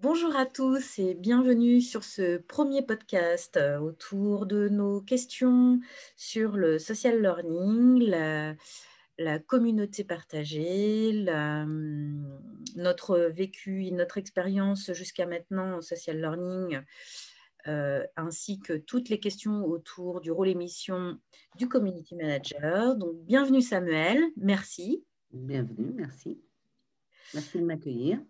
Bonjour à tous et bienvenue sur ce premier podcast euh, autour de nos questions sur le social learning, la, communauté partagée, hum, notre vécu, notre expérience jusqu'à maintenant au social learning, euh, ainsi que toutes les questions autour du rôle émission du community manager. Donc, bienvenue Samuel, merci. Bienvenue, merci. Merci de m'accueillir.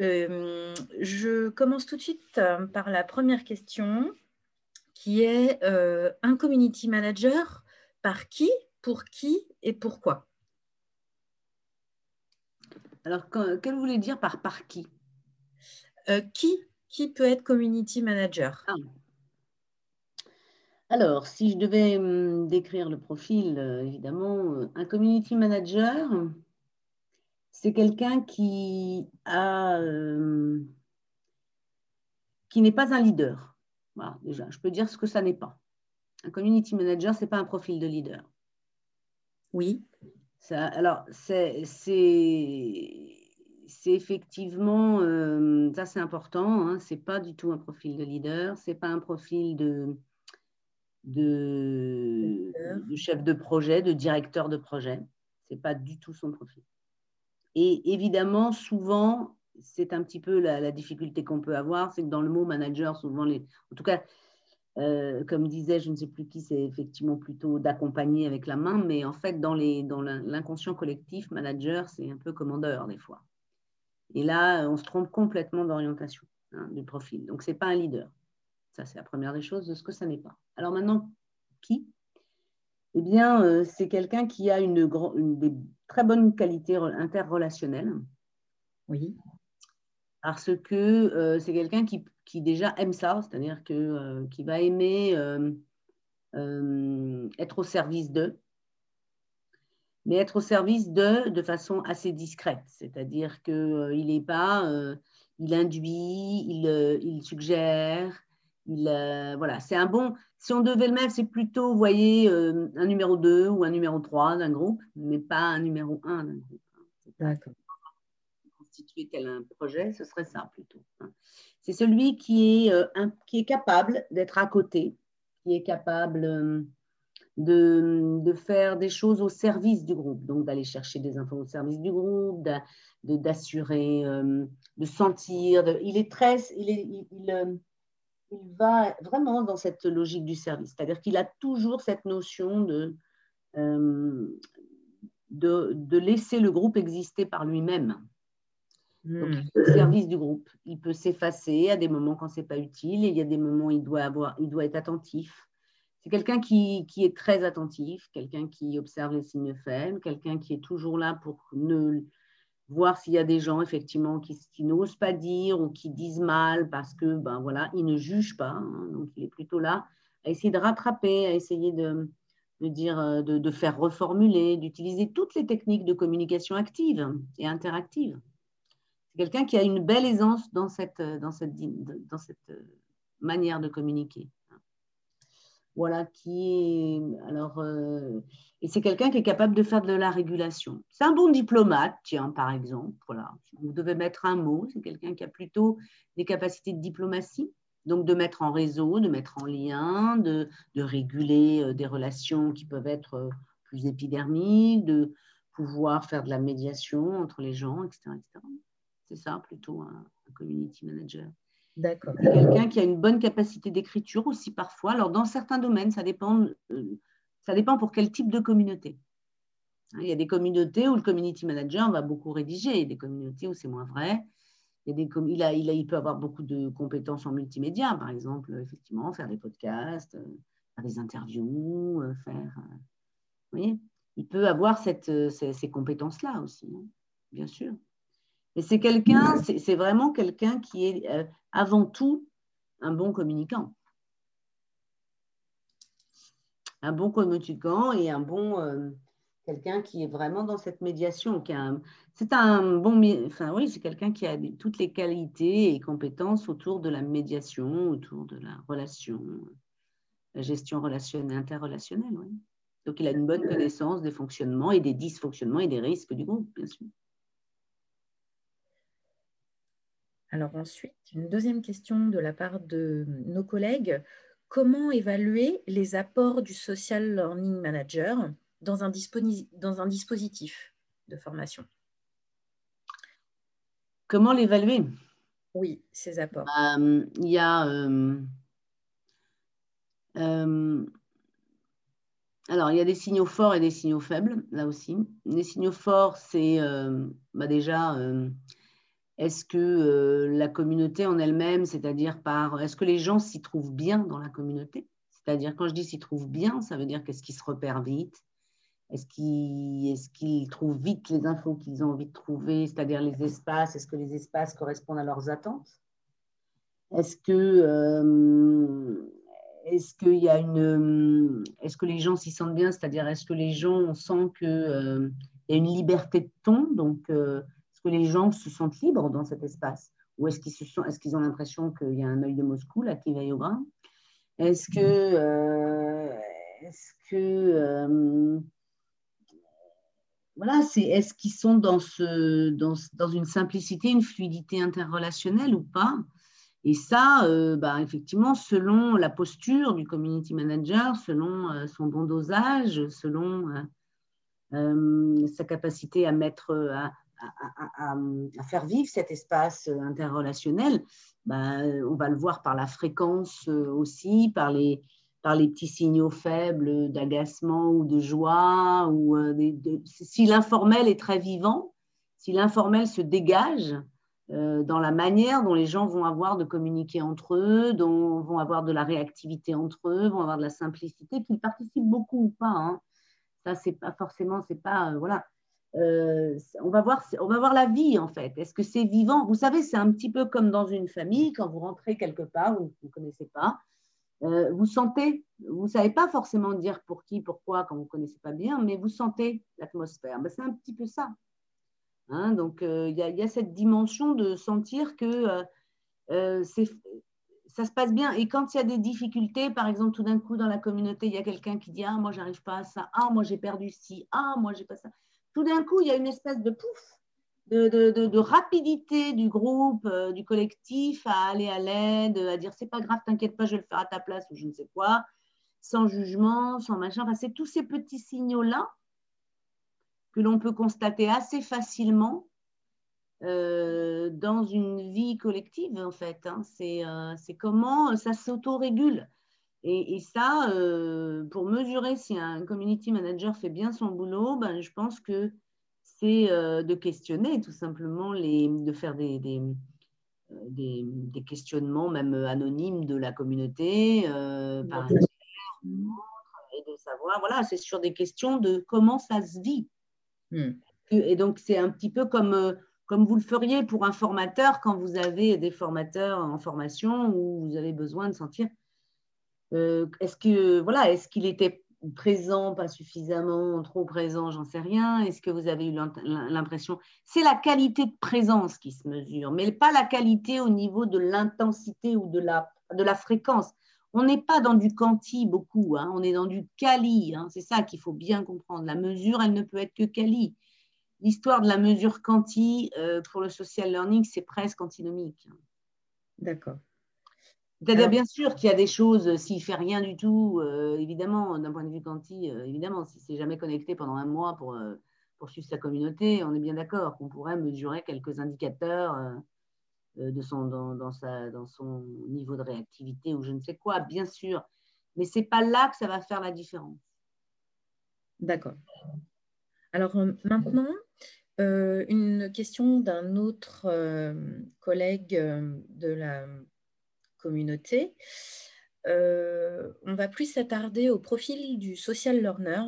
Euh, je commence tout de suite euh, par la première question qui est euh, un community manager par qui, pour qui et pourquoi? Alors, que vous voulez dire par par qui? Qui qui peut être community manager? Ah. Alors, si je devais hum, décrire le profil, évidemment, un community manager, c'est quelqu'un qui a euh, qui n'est pas un leader. Voilà, déjà, je peux dire ce que ça n'est pas. Un community manager, ce n'est pas un profil de leader. Oui. Ça, alors, c'est effectivement, euh, ça c'est important, hein, ce n'est pas du tout un profil de leader, ce n'est pas un profil de, de, de, chef de projet, de directeur de projet, ce n'est pas du tout son profil. Et évidemment, souvent, c'est un petit peu la, difficulté qu'on peut avoir, c'est que dans le mot manager, souvent, les, en tout cas, euh, comme disait, je ne sais plus qui, c'est effectivement plutôt d'accompagner avec la main, mais en fait, dans l'inconscient collectif, manager, c'est un peu commandeur des fois. Et là, on se trompe complètement d'orientation hein, du profil. Donc, ce n'est pas un leader. Ça, c'est la première des choses de ce que ça n'est pas. Alors maintenant, qui? Eh bien, euh, c'est quelqu'un qui a une, une, des très bonnes qualités interrelationnelles. Oui. Parce que euh, c'est quelqu'un qui, qui, déjà aime ça, c'est-à-dire que, euh, qui va aimer être au service d'eux, mais être au service d'eux de façon assez discrète, c'est-à-dire qu'il n'est pas, il induit, il, il suggère, il, voilà, c'est un bon, si on devait le mettre, c'est plutôt, vous voyez, euh, un numéro 2 ou un numéro 3 d'un groupe, mais pas un numéro 1 d'un groupe. D'accord. Constituer tel un projet, ce serait ça plutôt. Hein. C'est celui qui est, euh, qui est capable d'être à côté, qui est capable euh, de, de, faire des choses au service du groupe, donc d'aller chercher des infos au service du groupe, d'assurer, de, sentir. il est très. Il est, il, il va vraiment dans cette logique du service. C'est-à-dire qu'il a toujours cette notion de, euh, de, laisser le groupe exister par lui-même. Donc, hmm. au service du groupe. Il peut s'effacer à des moments quand ce n'est pas utile et il y a des moments où il doit, avoir, il doit être attentif. C'est quelqu'un qui, qui, est très attentif, quelqu'un qui observe les signes faibles, quelqu'un qui est toujours là pour ne, voir s'il y a des gens effectivement qui, n'osent pas dire ou qui disent mal parce que ben voilà, ils ne jugent pas. Hein. donc il est plutôt là à essayer de rattraper, à essayer de, dire, euh, de, faire reformuler, d'utiliser toutes les techniques de communication active et interactive. C'est quelqu'un qui a une belle aisance dans cette, cette euh, manière de communiquer voilà, qui est. Alors, euh, et c'est quelqu'un qui est capable de faire de la régulation. C'est un bon diplomate, tiens, par exemple. Voilà. Vous devez mettre un mot. C'est quelqu'un qui a plutôt des capacités de diplomatie, donc de mettre en réseau, de mettre en lien, de, réguler euh, des relations qui peuvent être euh, plus épidermiques, de pouvoir faire de la médiation entre les gens, etc. C'est ça plutôt un community manager. D'accord. Quelqu'un qui a une bonne capacité d'écriture aussi parfois. Alors, dans certains domaines, ça dépend, euh, ça dépend pour quel type de communauté. Hein, il y a des communautés où le community manager va beaucoup rédiger, il y a des communautés où c'est moins vrai. Il, a il, a, il, peut avoir beaucoup de compétences en multimédia, par exemple, effectivement, faire des podcasts, euh, faire des interviews, euh, faire. vous voyez Il peut avoir ces compétences-là aussi, hein, bien sûr. Et c'est quelqu'un, c'est vraiment quelqu'un qui est euh, avant tout un bon communicant. Un bon communicant et un bon euh, quelqu'un qui est vraiment dans cette médiation. C'est un bon, enfin oui, c'est quelqu'un qui a toutes les qualités et compétences autour de la médiation, autour de la relation, la gestion relationnelle, interrelationnelle. Donc il a une bonne connaissance des fonctionnements et des dysfonctionnements et des risques du groupe, bien sûr. Alors ensuite, une deuxième question de la part de nos collègues. Comment évaluer les apports du Social Learning Manager dans un, dans un dispositif de formation? Comment l'évaluer? Oui, ces apports. Bah, il y a... Euh, euh, alors, il y a des signaux forts et des signaux faibles, là aussi. Les signaux forts, c'est euh, bah, déjà est-ce que euh, la communauté en elle-même, c'est-à-dire par, est-ce que les gens s'y trouvent bien dans la communauté? C'est-à-dire, quand je dis s'y trouvent bien, ça veut dire qu'est-ce qu'ils se repèrent vite? Est-ce qu'ils trouvent vite les infos qu'ils ont envie de trouver, c'est-à-dire les espaces Est-ce que les espaces correspondent à leurs attentes? Est-ce que, euh, est-ce y a une, est-ce que les gens s'y sentent bien? C'est-à-dire, est-ce que les gens on sent qu'il euh, y a une liberté de ton? Donc, que les gens se sentent libres dans cet espace? Ou est-ce qu'ils est qu'ils ont l'impression qu'il y a un œil de Moscou là qui veille au grain? Est-ce que, euh, est-ce que euh, voilà, c'est est-ce qu'ils sont dans, ce, dans, dans, une simplicité, une fluidité interrelationnelle ou pas? Et ça, euh, bah, effectivement, selon la posture du community manager, selon son bon dosage, selon sa capacité à mettre, à, à, faire vivre cet espace interrelationnel, ben, on va le voir par la fréquence euh, aussi, par les, par les petits signaux faibles d'agacement ou de joie. Ou, euh, si l'informel est très vivant, si l'informel se dégage euh, dans la manière dont les gens vont avoir de communiquer entre eux, dont vont avoir de la réactivité entre eux, vont avoir de la simplicité, qu'ils participent beaucoup ou pas. Hein. Ça, c'est pas forcément, c'est pas, voilà euh, on, va voir, on va voir la vie en fait. Est-ce que c'est vivant? Vous savez, c'est un petit peu comme dans une famille, quand vous rentrez quelque part vous ne connaissez pas, euh, vous sentez, vous ne savez pas forcément dire pour qui, pourquoi, quand vous ne connaissez pas bien, mais vous sentez l'atmosphère. Ben, c'est un petit peu ça. Hein, donc, euh, il y, a cette dimension de sentir que ça se passe bien. Et quand il y a des difficultés, par exemple, tout d'un coup, dans la communauté, il y a quelqu'un qui dit Ah, moi, j'arrive pas à ça. Ah, moi, j'ai perdu ci. Ah, moi, j'ai pas ça tout d'un coup, il y a une espèce de pouf, de, rapidité du groupe, euh, du collectif à aller à l'aide, à dire c'est pas grave, t'inquiète pas, je vais le faire à ta place ou je ne sais quoi, sans jugement, sans machin. Enfin, c'est tous ces petits signaux-là que l'on peut constater assez facilement euh, dans une vie collective, en fait. Hein. Euh, c'est comment ça s'autorégule. Et, ça, euh, pour mesurer si un community manager fait bien son boulot, ben, je pense que c'est euh, de questionner tout simplement, les, de faire des, des, euh, des, questionnements même anonymes de la communauté, par et de savoir, voilà, c'est sur des questions de comment ça se vit. Hmm. Et donc, c'est un petit peu comme, comme vous le feriez pour un formateur quand vous avez des formateurs en formation où vous avez besoin de sentir est-ce que voilà, est-ce qu'il était présent, pas suffisamment, trop présent, j'en sais rien. Est-ce que vous avez eu l'impression C'est la qualité de présence qui se mesure, mais pas la qualité au niveau de l'intensité ou de la, de la fréquence. On n'est pas dans du quanti beaucoup, hein. on est dans du quali. Hein. c'est ça qu'il faut bien comprendre. La mesure, elle ne peut être que quali. L'histoire de la mesure quanti euh, pour le social learning, c'est presque antinomique. D'accord. C'est-à-dire, bien sûr qu'il y a des choses, s'il ne fait rien du tout, euh, évidemment, d'un point de vue quanti, euh, évidemment, si c'est jamais connecté pendant un mois pour, euh, pour suivre sa communauté, on est bien d'accord qu'on pourrait mesurer quelques indicateurs de son, dans, dans, sa, dans son niveau de réactivité ou je ne sais quoi, bien sûr. Mais ce n'est pas là que ça va faire la différence. D'accord. Alors maintenant, une question d'un autre collègue de la communauté. Euh, on va plus s'attarder au profil du social learner.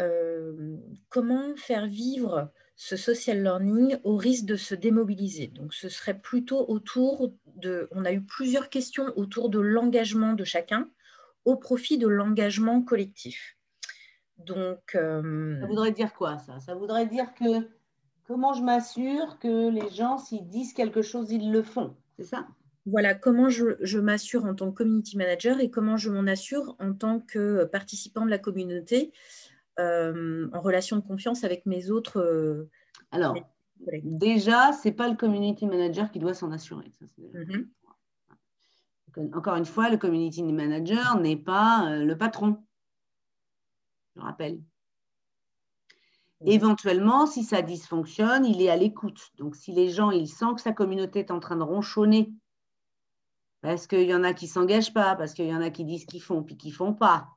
Euh, comment faire vivre ce social learning au risque de se démobiliser? Donc, ce serait plutôt autour de. On a eu plusieurs questions autour de l'engagement de chacun au profit de l'engagement collectif. Donc, euh, ça voudrait dire quoi ça? Ça voudrait dire que comment je m'assure que les gens, s'ils disent quelque chose, ils le font. C'est ça? Voilà, comment je, m'assure en tant que community manager et comment je m'en assure en tant que participant de la communauté euh, en relation de confiance avec mes autres. Euh, Alors, déjà, ce n'est pas le community manager qui doit s'en assurer. Mhm. Encore une fois, le community manager n'est pas euh, le patron. Je rappelle. Éventuellement, si ça dysfonctionne, il est à l'écoute. Donc, si les gens, ils sentent que sa communauté est en train de ronchonner, parce qu'il y en a qui ne s'engagent pas, parce qu'il y en a qui disent qu'ils font, puis qu'ils ne font pas,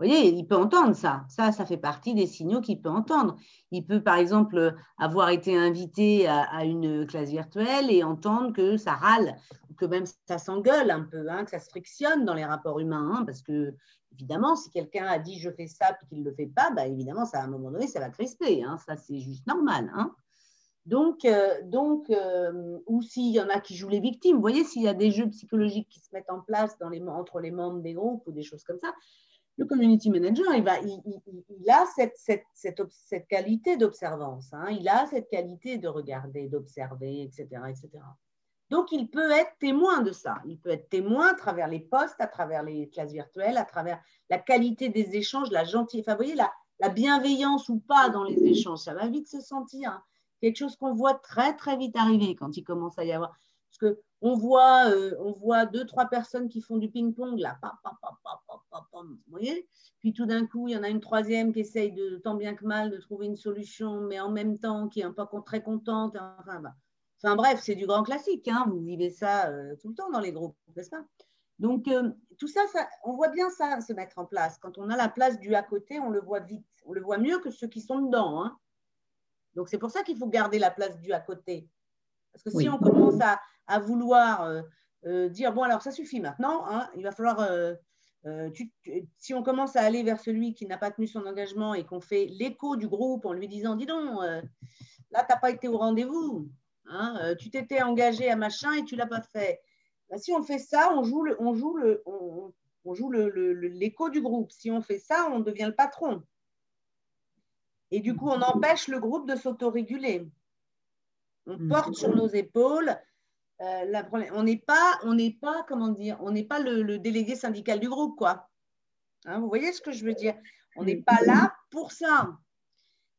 vous voyez, il peut entendre ça. Ça, ça fait partie des signaux qu'il peut entendre. Il peut, par exemple, avoir été invité à, une classe virtuelle et entendre que ça râle, que même ça s'engueule un peu, hein, que ça se frictionne dans les rapports humains. Hein, parce que, évidemment, si quelqu'un a dit je fais ça puis qu'il ne le fait pas, bah, évidemment, ça, à un moment donné, ça va crisper. Hein, ça, c'est juste normal. Donc, euh, donc euh, ou s'il y en a qui jouent les victimes, vous voyez, s'il y a des jeux psychologiques qui se mettent en place entre les membres des groupes ou des choses comme ça, le community manager, il, a cette, qualité d'observance, hein. il a cette qualité de regarder, d'observer, etc., etc. Donc, il peut être témoin de ça. Il peut être témoin à travers les postes, à travers les classes virtuelles, à travers la qualité des échanges, la gentillesse, vous voyez, la, la, bienveillance ou pas dans les échanges. Ça va vite se sentir. Hein. Quelque chose qu'on voit très, très vite arriver quand il commence à y avoir. Parce que on voit, euh, on voit deux, trois personnes qui font du ping-pong, là, vous voyez? Puis tout d'un coup, il y en a une troisième qui essaye de, tant bien que mal de trouver une solution, mais en même temps qui est un peu très contente. Enfin, bah. enfin bref, c'est du grand classique. Hein, vous vivez ça euh, tout le temps dans les groupes, n'est-ce pas? Donc, euh, tout ça, ça, on voit bien ça se mettre en place. Quand on a la place du à côté, on le voit vite. On le voit mieux que ceux qui sont dedans. Hein. Donc, c'est pour ça qu'il faut garder la place du à côté. Parce que si on commence à, à vouloir euh, euh, dire, bon, alors ça suffit maintenant, hein, il va falloir, euh, si on commence à aller vers celui qui n'a pas tenu son engagement et qu'on fait l'écho du groupe en lui disant, dis donc, là, tu n'as pas été au rendez-vous, hein, tu t'étais engagé à machin et tu ne l'as pas fait. Ben, si on fait ça, on joue le, on joue le, on, joue l'écho le, du groupe. Si on fait ça, on devient le patron. Et du coup, on empêche le groupe de s'autoréguler. On mm. porte sur nos épaules euh, on n'est pas, on n'est pas, comment dire, on n'est pas le, délégué syndical du groupe, quoi. Hein, vous voyez ce que je veux dire? On n'est pas là pour ça.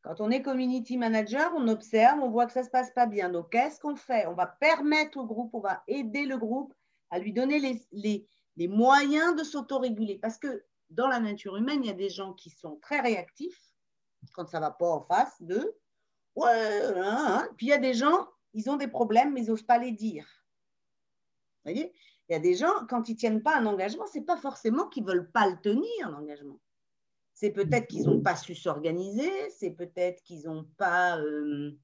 Quand on est community manager, on observe, on voit que ça ne se passe pas bien. Donc, qu'est-ce qu'on fait? On va permettre au groupe, on va aider le groupe à lui donner les, les moyens de s'autoréguler. Parce que dans la nature humaine, il y a des gens qui sont très réactifs quand ça ne va pas en face d'eux. Ouais, hein, hein. Puis il y a des gens ils ont des problèmes, mais ils n'osent pas les dire. Vous voyez? Il y a des gens, quand ils ne tiennent pas un engagement, ce n'est pas forcément qu'ils ne veulent pas le tenir, l'engagement. C'est peut-être qu'ils n'ont pas su s'organiser, c'est peut-être qu'ils n'ont pas... Euh,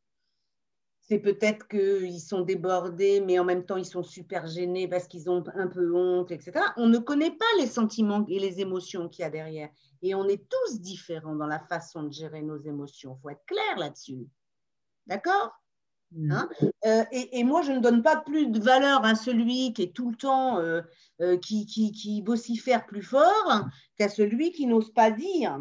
c'est peut-être qu'ils sont débordés, mais en même temps, ils sont super gênés parce qu'ils ont un peu honte, etc. On ne connaît pas les sentiments et les émotions qu'il y a derrière. Et on est tous différents dans la façon de gérer nos émotions. Il faut être clair là-dessus. D'accord? Mm. Hein? Euh, et, moi, je ne donne pas plus de valeur à celui qui est tout le temps, euh, euh, qui, qui, qui, vocifère plus fort, qu'à celui qui n'ose pas dire.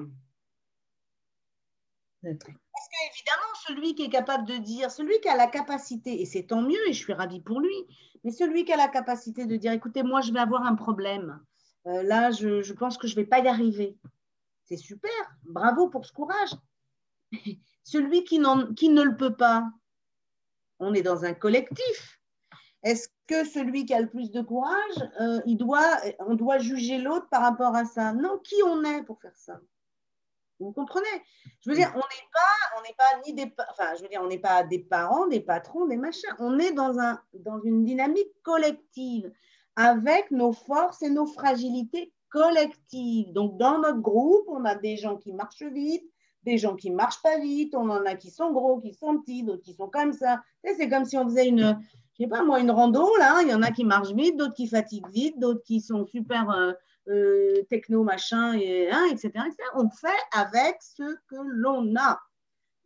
Parce qu'évidemment, celui qui est capable de dire, celui qui a la capacité, et c'est tant mieux, et je suis ravie pour lui, mais celui qui a la capacité de dire, écoutez, moi, je vais avoir un problème. là, je, pense que je ne vais pas y arriver. C'est super, bravo pour ce courage. celui qui, ne le peut pas, on est dans un collectif. Est-ce que celui qui a le plus de courage, euh, on doit juger l'autre par rapport à ça? Non, qui on est pour faire ça? Vous comprenez? Je veux dire, on n'est pas, on n'est pas ni des, enfin, je veux dire, on n'est pas des parents, des patrons, des machins. On est dans un, dans une dynamique collective avec nos forces et nos fragilités collectives. Donc, dans notre groupe, on a des gens qui marchent vite, des gens qui marchent pas vite, on en a qui sont gros, qui sont petits, d'autres qui sont comme ça. C'est comme si on faisait une, je sais pas moi, une rando, là, il y en a qui marchent vite, d'autres qui fatiguent vite, d'autres qui sont super euh, euh, techno, machin, et, hein, etc., etc. On fait avec ce que l'on a.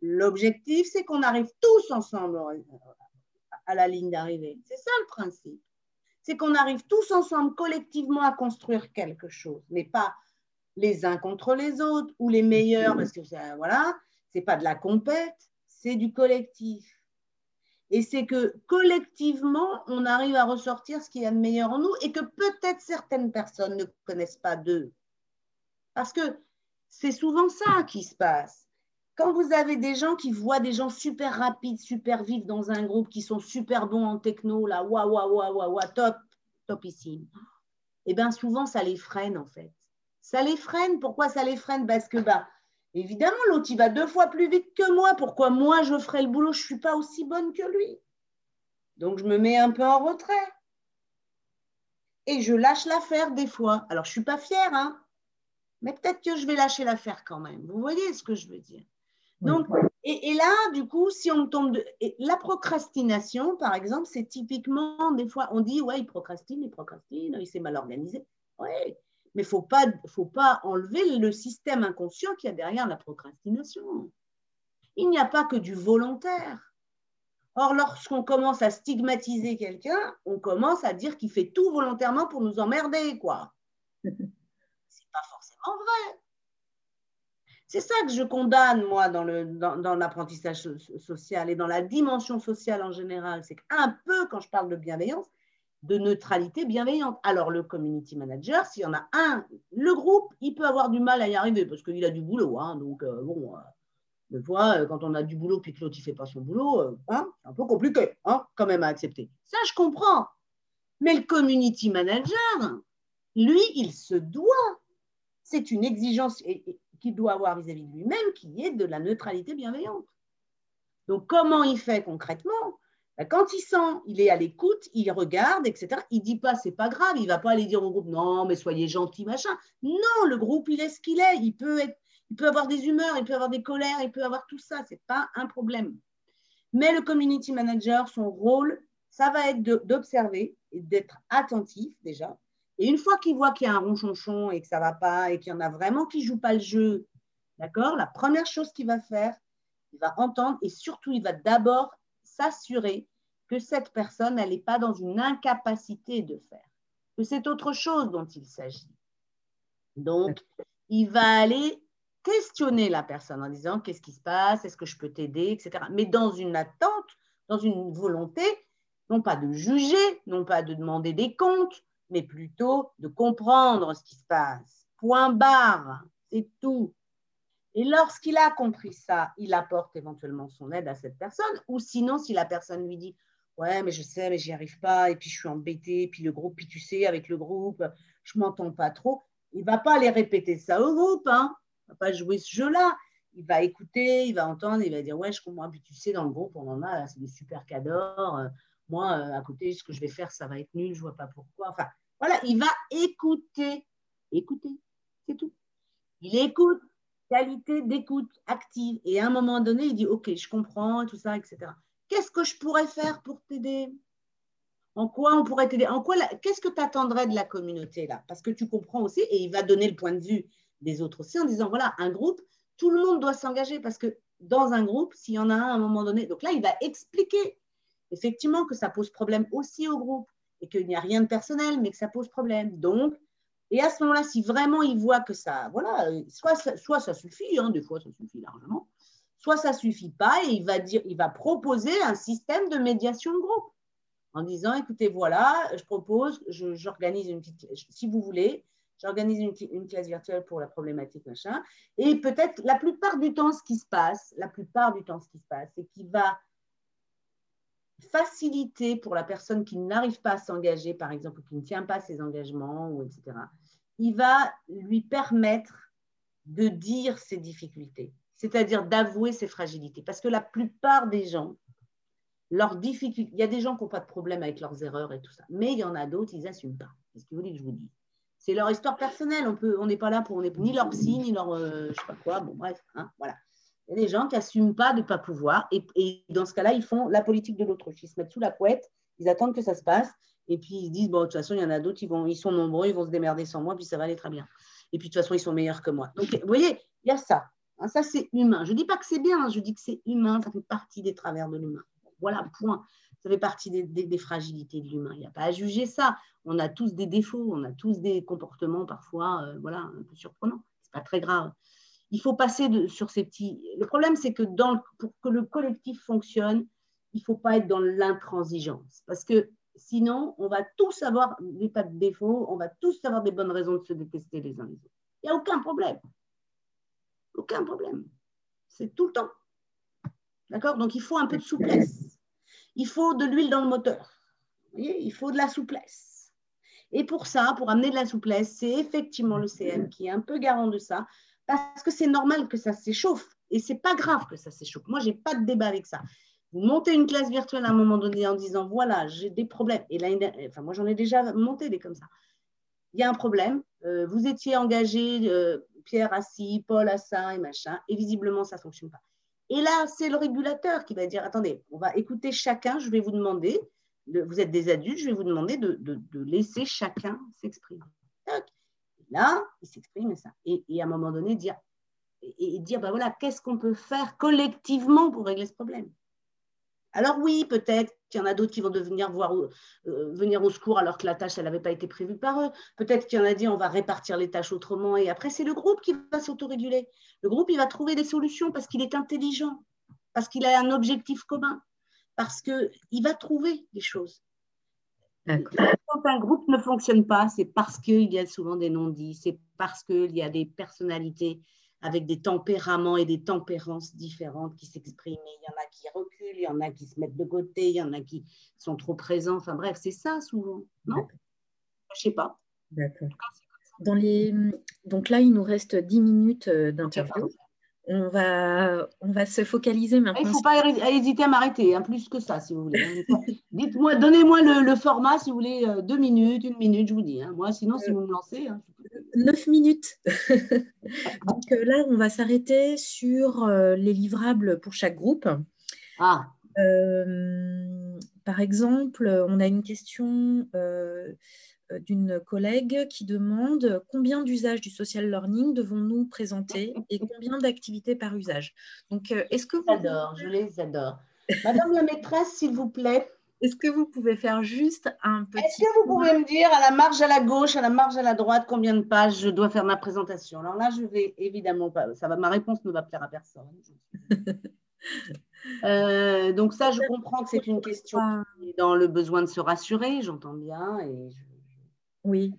L'objectif, c'est qu'on arrive tous ensemble à la ligne d'arrivée. C'est ça le principe. C'est qu'on arrive tous ensemble collectivement à construire quelque chose, mais pas les uns contre les autres ou les meilleurs, parce que voilà, c'est pas de la compète, c'est du collectif. Et c'est que collectivement, on arrive à ressortir ce qu'il y a de meilleur en nous et que peut-être certaines personnes ne connaissent pas d'eux. Parce que c'est souvent ça qui se passe. quand vous avez des gens qui voient des gens super rapides, super vifs dans un groupe, qui sont super bons en techno, là, waouh, waouh, waouh, waouh, wa, top, topissime, eh bien souvent ça les freine en fait. Ça les freine. Pourquoi ça les freine? Parce que, bah, évidemment, l'autre, il va deux fois plus vite que moi. Pourquoi moi, je ferai le boulot? Je ne suis pas aussi bonne que lui. Donc, je me mets un peu en retrait. Et je lâche l'affaire des fois. Alors, je ne suis pas fière, hein, mais peut-être que je vais lâcher l'affaire quand même. Vous voyez ce que je veux dire? Donc, et, là, du coup, si on tombe de. la procrastination, par exemple, c'est typiquement, des fois, on dit, ouais, il procrastine, il procrastine, il s'est mal organisé. Oui, mais il ne faut pas, faut pas enlever le système inconscient qu'il y a derrière la procrastination. Il n'y a pas que du volontaire. Or, lorsqu'on commence à stigmatiser quelqu'un, on commence à dire qu'il fait tout volontairement pour nous emmerder, quoi. C'est pas forcément vrai. C'est ça que je condamne, moi, dans, dans, l'apprentissage social et dans la dimension sociale en général. C'est qu'un peu, quand je parle de bienveillance, de neutralité bienveillante. Alors, le community manager, s'il y en a un, le groupe, il peut avoir du mal à y arriver parce qu'il a du boulot. Hein, donc, euh, bon, euh, des fois, euh, quand on a du boulot puis que l'autre ne fait pas son boulot, hein, c'est un peu compliqué hein, quand même à accepter. Ça, je comprends. Mais le community manager, lui, il se doit. C'est une exigence qu'il doit avoir vis-à-vis de lui-même qui est de la neutralité bienveillante. Donc, comment il fait concrètement? Quand il sent, il est à l'écoute, il regarde, etc. Il dit pas, c'est pas grave, il va pas aller dire au groupe, non, mais soyez gentil, machin. Non, le groupe, il est ce qu'il est. Il peut, être, il peut avoir des humeurs, il peut avoir des colères, il peut avoir tout ça. Ce n'est pas un problème. Mais le community manager, son rôle, ça va être d'observer et d'être attentif déjà, et une fois qu'il voit qu'il y a un ronchonchon et que ça va pas et qu'il y en a vraiment qui jouent pas le jeu, d'accord La première chose qu'il va faire, il va entendre et surtout, il va d'abord s'assurer que cette personne, n'est pas dans une incapacité de faire, que c'est autre chose dont il s'agit. Donc, il va aller questionner la personne en disant qu'est-ce qui se passe, est-ce que je peux t'aider, etc. Mais dans une attente, dans une volonté, non pas de juger, non pas de demander des comptes, mais plutôt de comprendre ce qui se passe. Point barre, c'est tout. Et lorsqu'il a compris ça, il apporte éventuellement son aide à cette personne, ou sinon, si la personne lui dit Ouais, mais je sais, mais j'y arrive pas, et puis je suis embêté, puis le groupe, puis tu sais, avec le groupe, je m'entends pas trop, il va pas aller répéter ça au groupe, hein. il va pas jouer ce jeu-là. Il va écouter, il va entendre, il va dire Ouais, je comprends, puis tu sais, dans le groupe, on en a, c'est des super cadors. Moi, euh, à côté, ce que je vais faire, ça va être nul, je vois pas pourquoi. Enfin, voilà, il va écouter. Écouter, c'est tout. Il écoute, qualité d'écoute active. Et à un moment donné, il dit, OK, je comprends, tout ça, etc. Qu'est-ce que je pourrais faire pour t'aider? En quoi on pourrait t'aider? En quoi Qu'est-ce que tu attendrais de la communauté là? Parce que tu comprends aussi, et il va donner le point de vue des autres aussi en disant, voilà, un groupe, tout le monde doit s'engager parce que dans un groupe, s'il y en a un à un moment donné, donc là, il va expliquer effectivement que ça pose problème aussi au groupe et qu'il n'y a rien de personnel, mais que ça pose problème. Donc, et à ce moment-là, si vraiment il voit que ça, voilà, soit, soit ça suffit, hein, des fois ça suffit largement, soit ça suffit pas et il va dire, il va proposer un système de médiation de groupe en disant, écoutez, voilà, je propose, j'organise une petite, si vous voulez, j'organise une, une, classe virtuelle pour la problématique machin, et peut-être la plupart du temps, ce qui se passe, la plupart du temps, ce qui se passe, c'est qu'il va faciliter pour la personne qui n'arrive pas à s'engager, par exemple, ou qui ne tient pas ses engagements, ou etc. Il va lui permettre de dire ses difficultés, c'est-à-dire d'avouer ses fragilités. Parce que la plupart des gens, leurs difficultés, il y a des gens qui n'ont pas de problème avec leurs erreurs et tout ça, mais il y en a d'autres, ils n'assument pas. Qu'est-ce que vous voulez que je vous dise? C'est leur histoire personnelle. On peut, on n'est pas là pour, on n'est ni leur psy, ni leur, euh, je sais pas quoi. Bon, bref, hein, voilà. Il y a des gens qui n'assument pas de ne pas pouvoir. Et, dans ce cas-là, ils font la politique de l'autruche. Ils se mettent sous la couette, ils attendent que ça se passe. Et puis ils se disent, bon, de toute façon, il y en a d'autres, ils, ils sont nombreux, ils vont se démerder sans moi, puis ça va aller très bien. Et puis de toute façon, ils sont meilleurs que moi. Donc, vous voyez, il y a ça. Hein, ça, c'est humain. Je ne dis pas que c'est bien, je dis que c'est humain, ça fait partie des travers de l'humain. Voilà, point. Ça fait partie des, fragilités de l'humain. Il n'y a pas à juger ça. On a tous des défauts, on a tous des comportements parfois euh, voilà, un peu surprenants. Ce n'est pas très grave il faut passer sur ces petits. Le problème, c'est que pour que le collectif fonctionne, il ne faut pas être dans l'intransigeance. Parce que sinon, on va tous avoir des tas de défauts, on va tous avoir des bonnes raisons de se détester les uns les autres. Il n'y a aucun problème. Aucun problème. C'est tout le temps. D'accord? Donc, il faut un peu de souplesse. Il faut de l'huile dans le moteur. Vous voyez? Il faut de la souplesse. Et pour ça, pour amener de la souplesse, c'est effectivement le CM qui est un peu garant de ça, parce que c'est normal que ça s'échauffe. Et c'est pas grave que ça s'échauffe. Moi, j'ai pas de débat avec ça. Vous montez une classe virtuelle à un moment donné en disant voilà, j'ai des problèmes. Et là, enfin, moi, j'en ai déjà monté des comme ça. Il y a un problème. Euh, vous étiez engagé, euh, Pierre assis, Paul à ça et machin, et visiblement, ça ne fonctionne pas. Et là, c'est le régulateur qui va dire attendez, on va écouter chacun, je vais vous demander, vous êtes des adultes, je vais vous demander de, laisser chacun s'exprimer. Là, il s'exprime ça. Et, à un moment donné, dire, et, dire ben voilà, qu'est-ce qu'on peut faire collectivement pour régler ce problème? Alors oui, peut-être qu'il y en a d'autres qui vont devenir voir, euh, venir au secours alors que la tâche, elle n'avait pas été prévue par eux. Peut-être qu'il y en a dit, on va répartir les tâches autrement. Et après, c'est le groupe qui va s'autoréguler. Le groupe, il va trouver des solutions parce qu'il est intelligent, parce qu'il a un objectif commun, parce qu'il va trouver des choses. Quand un groupe ne fonctionne pas, c'est parce qu'il y a souvent des non-dits, c'est parce qu'il y a des personnalités avec des tempéraments et des tempérances différentes qui s'expriment. Il y en a qui reculent, il y en a qui se mettent de côté, il y en a qui sont trop présents. Enfin bref, c'est ça souvent, non? Je sais pas. D'accord. Dans les... Donc là, il nous reste 10 minutes euh, d'interview. On va, on va se focaliser maintenant. Il ne faut pas hésiter à m'arrêter, hein, plus que ça, si vous voulez. Dites-moi, donnez-moi le, format, si vous voulez, euh, deux minutes, une minute, je vous dis. Hein. Moi, sinon, si vous me lancez. Hein, neuf minutes. Donc euh, là, on va s'arrêter sur euh, les livrables pour chaque groupe. Ah. par exemple, on a une question euh, d'une collègue qui demande combien d'usages du social learning devons-nous présenter et combien d'activités par usage. Donc, euh, est-ce que vous... J'adore, je les adore. Madame la maîtresse, s'il vous plaît. Est-ce que vous pouvez faire juste un petit... Est-ce que vous pouvez me dire à la marge à la gauche, à la marge à la droite, combien de pages je dois faire ma présentation? Alors là, je vais évidemment pas... Ça va, ma réponse ne va plaire à personne. Euh, donc ça, je comprends que c'est une question dans le besoin de se rassurer, j'entends bien, et je oui.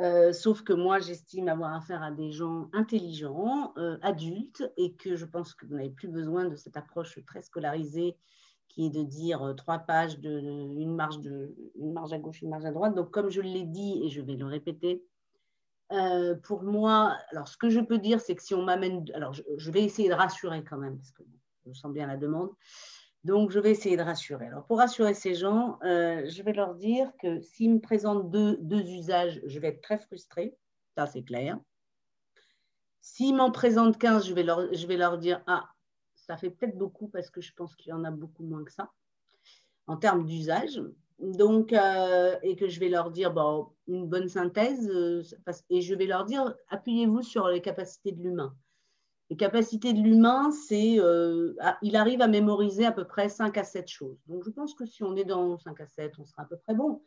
Euh, sauf que moi, j'estime avoir affaire à des gens intelligents, euh, adultes, et que je pense que vous n'avez plus besoin de cette approche très scolarisée qui est de dire euh, trois pages, de, une marge à gauche, une marge à droite. Donc, comme je l'ai dit, et je vais le répéter, pour moi, alors ce que je peux dire, c'est que si on m'amène, alors je, vais essayer de rassurer quand même, parce que je sens bien la demande, donc, je vais essayer de rassurer. Alors, pour rassurer ces gens, euh, je vais leur dire que s'ils me présentent deux, usages, je vais être très frustrée. Ça, c'est clair. S'ils m'en présentent 15, je vais, leur, dire Ah, ça fait peut-être beaucoup parce que je pense qu'il y en a beaucoup moins que ça en termes d'usage. Donc, euh, et que je vais leur dire bon, une bonne synthèse, euh, et je vais leur dire appuyez-vous sur les capacités de l'humain. Les capacités de l'humain, c'est euh, il arrive à mémoriser à peu près 5 à 7 choses. Donc, je pense que si on est dans 5 à 7, on sera à peu près bon.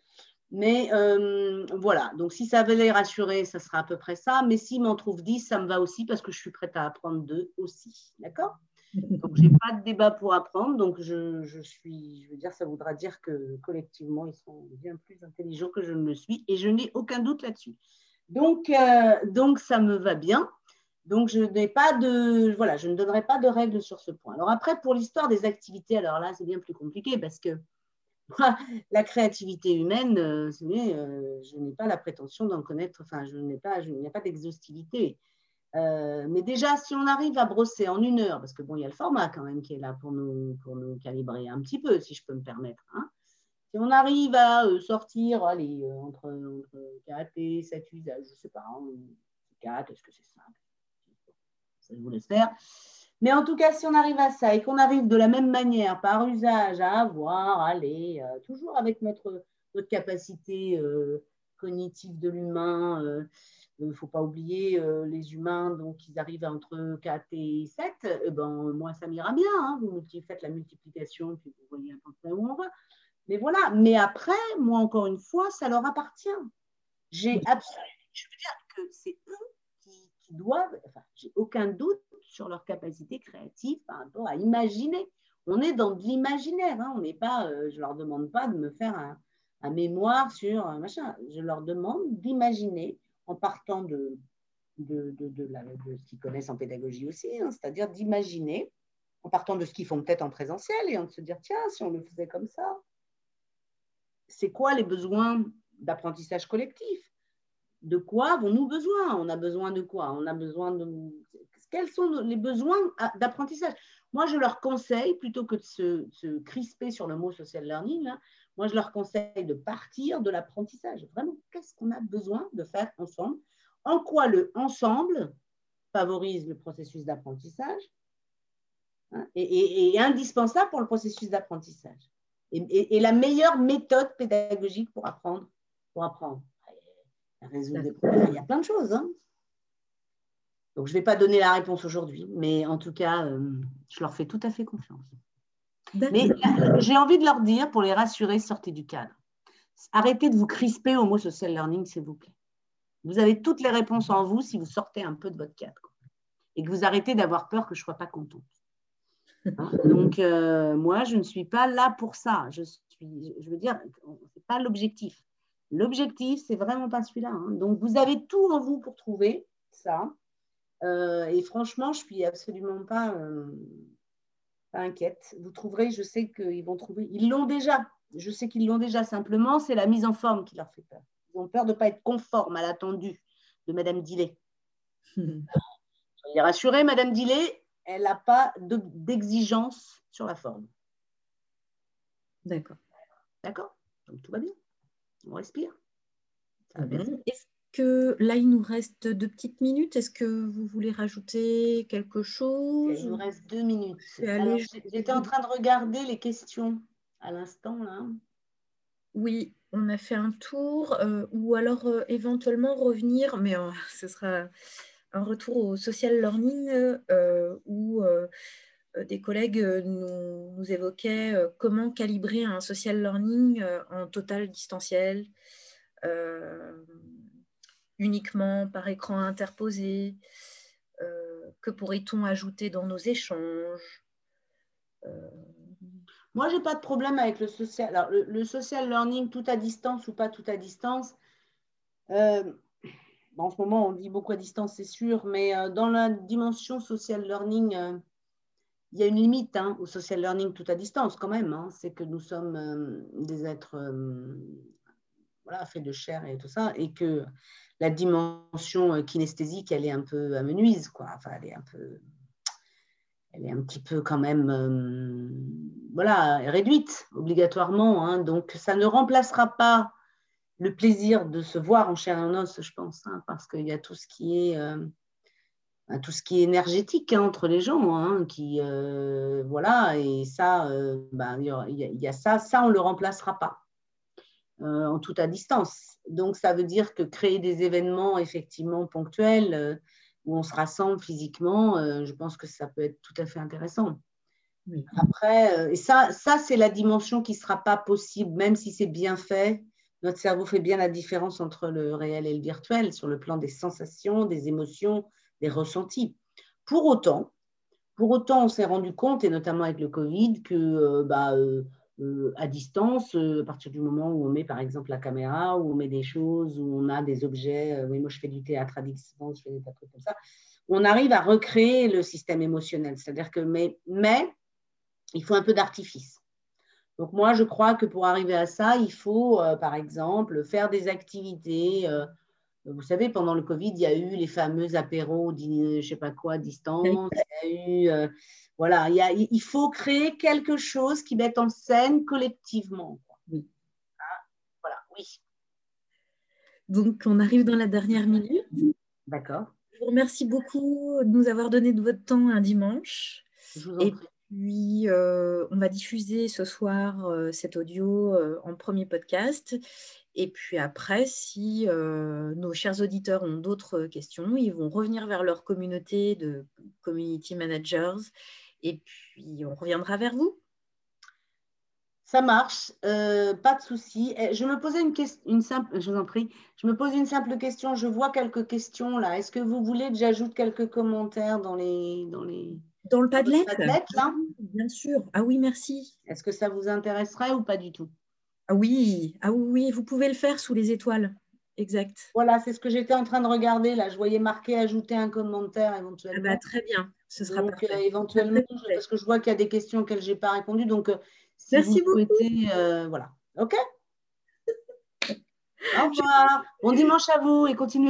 Mais euh, voilà, donc si ça veut les rassurer, ça sera à peu près ça. Mais s'il m'en trouve 10, ça me va aussi parce que je suis prête à apprendre 2 aussi. D'accord? Donc, je n'ai pas de débat pour apprendre. Donc, je, je, suis, je veux dire, ça voudra dire que collectivement, ils sont bien plus intelligents que je ne le suis. Et je n'ai aucun doute là-dessus. Donc, euh, donc, ça me va bien. Donc, je n'ai pas de, voilà, je ne donnerai pas de règles sur ce point. Alors après, pour l'histoire des activités, alors là, c'est bien plus compliqué parce que la créativité humaine, euh, euh, je n'ai pas la prétention d'en connaître, enfin, je n'ai pas, pas d'exhaustivité. Euh, mais déjà, si on arrive à brosser en une heure, parce que bon, il y a le format quand même qui est là pour nous, calibrer un petit peu, si je peux me permettre. Hein. Si on arrive à sortir, allez, entre, entre 4 et 7 usages, je ne sais pas, 4, hein, est-ce que c'est simple? Je vous laisse faire. Mais en tout cas, si on arrive à ça et qu'on arrive de la même manière, par usage, à avoir, aller, euh, toujours avec notre, notre capacité euh, cognitive de l'humain, il euh, ne faut pas oublier les humains, donc ils arrivent entre 4 et 7, eh ben, moi ça m'ira bien, hein. vous faites la multiplication, puis vous voyez à peu près où on va. Mais voilà, mais après, moi encore une fois, ça leur appartient. J'ai absolument, je veux dire que c'est eux doivent, enfin, j'ai aucun doute sur leur capacité créative par rapport à imaginer. On est dans de l'imaginaire, hein. on n'est pas, euh, je leur demande pas de me faire un, mémoire sur un machin, je leur demande d'imaginer en partant de de, de, ce qu'ils connaissent en pédagogie aussi, hein, c'est-à-dire d'imaginer, en partant de ce qu'ils font peut-être en présentiel, et en se dire, tiens, si on le faisait comme ça, c'est quoi les besoins d'apprentissage collectif? De quoi avons-nous besoin? On a besoin de quoi? On a besoin de... Quels sont les besoins d'apprentissage? Moi, je leur conseille, plutôt que de se, crisper sur le mot social learning, moi, je leur conseille de partir de l'apprentissage. Vraiment, qu'est-ce qu'on a besoin de faire ensemble? En quoi le ensemble favorise le processus d'apprentissage hein, et, indispensable pour le processus d'apprentissage? Et, la meilleure méthode pédagogique pour apprendre. Pour apprendre. Résoudre des problèmes. Il y a plein de choses. Hein. Donc, je ne vais pas donner la réponse aujourd'hui, mais en tout cas, euh, je leur fais tout à fait confiance. Mais j'ai envie de leur dire, pour les rassurer, sortez du cadre. Arrêtez de vous crisper au mot social learning, s'il vous plaît. Vous avez toutes les réponses en vous si vous sortez un peu de votre cadre et que vous arrêtez d'avoir peur que je ne sois pas contente. Hein, donc, euh, moi, je ne suis pas là pour ça. Je, suis, je veux dire, ce n'est pas l'objectif. L'objectif, c'est vraiment pas celui-là. Hein. Donc, vous avez tout en vous pour trouver ça. Euh, et franchement, je suis absolument pas, euh, pas, inquiète. Vous trouverez, je sais qu'ils vont trouver. Ils l'ont déjà. Je sais qu'ils l'ont déjà. Simplement, c'est la mise en forme qui leur fait peur. Ils ont peur de ne pas être conformes à l'attendu de Madame Dillet. Soyez rassurée, Madame Dillet, elle n'a pas d'exigence sur la forme. D'accord. D'accord? Donc tout va bien. On respire. Est-ce que là, il nous reste deux petites minutes? Est-ce que vous voulez rajouter quelque chose? Il nous reste deux minutes. J'étais en train de regarder les questions à l'instant. là. Oui, on a fait un tour, euh, ou alors euh, éventuellement revenir, mais euh, ce sera un retour au social learning où des collègues nous, évoquaient euh, comment calibrer un social learning en total distanciel, uniquement par écran interposé. que pourrait-on ajouter dans nos échanges Moi, je n'ai pas de problème avec le social. Alors, le, social learning, tout à distance ou pas tout à distance, en ce moment, on dit beaucoup à distance, c'est sûr, mais euh, dans la dimension social learning, euh, il y a une limite hein, au social learning tout à distance quand même. Hein. c'est que nous sommes euh, des êtres voilà, faits de chair et tout ça, et que la dimension kinesthésique, elle est un peu amenuise, quoi. Enfin, elle est un peu, elle est un petit peu quand même, voilà, réduite obligatoirement. Hein. donc, ça ne remplacera pas le plaisir de se voir en chair et en os, je pense, parce qu'il y a tout ce qui est, euh, tout ce qui est énergétique hein, entre les gens, hein, qui, euh, voilà, et ça, euh, bah, il y, a ça, ça, on ne le remplacera pas en tout à distance. Donc, ça veut dire que créer des événements effectivement ponctuels où on se rassemble physiquement, je pense que ça peut être tout à fait intéressant. Après, et ça, ça c'est la dimension qui ne sera pas possible, même si c'est bien fait, notre cerveau fait bien la différence entre le réel et le virtuel sur le plan des sensations, des émotions, des ressentis. Pour autant, pour autant, on s'est rendu compte, et notamment avec le Covid, que euh, bah, euh, euh, à distance, à partir du moment où on met par exemple la caméra, où on met des choses, où on a des objets, oui, moi je fais du théâtre à distance, je fais des trucs comme ça, on arrive à recréer le système émotionnel. C'est-à-dire que, mais, mais il faut un peu d'artifice. Donc moi, je crois que pour arriver à ça, il faut, par exemple, faire des activités. Euh, vous savez, pendant le Covid, il y a eu les fameux apéros, je ne sais pas quoi, distance. Il y a eu, euh, voilà, il, faut créer quelque chose qui mette en scène collectivement. Oui. Ah, voilà, oui. Donc, on arrive dans la dernière minute. D'accord. Je vous remercie beaucoup de nous avoir donné de votre temps un dimanche. Je vous en prie puis, euh, on va diffuser ce soir euh, cet audio euh, en premier podcast. Et puis après, si nos chers auditeurs ont d'autres questions, ils vont revenir vers leur communauté de community managers. Et puis, on reviendra vers vous. Ça marche, pas de souci. Eh, je me posais une question, une simple, je vous en prie, je me pose une simple question. Je vois quelques questions là. Est-ce que vous voulez que j'ajoute quelques commentaires dans les, dans les, dans le Padlet, là? Bien sûr. Ah oui, merci. Est-ce que ça vous intéresserait ou pas du tout? Ah oui, ah oui, vous pouvez le faire sous les étoiles. exact. Voilà, c'est ce que j'étais en train de regarder. Là, je voyais marqué ajouter un commentaire Ah éventuellement. bah, très bien, ce sera Donc, parfait. euh, éventuellement, parce que je vois qu'il y a des questions auxquelles je n'ai pas répondu. Donc, euh, si Merci vous beaucoup. souhaitez, euh, voilà. OK? Au revoir. Bon dimanche à vous et continuez.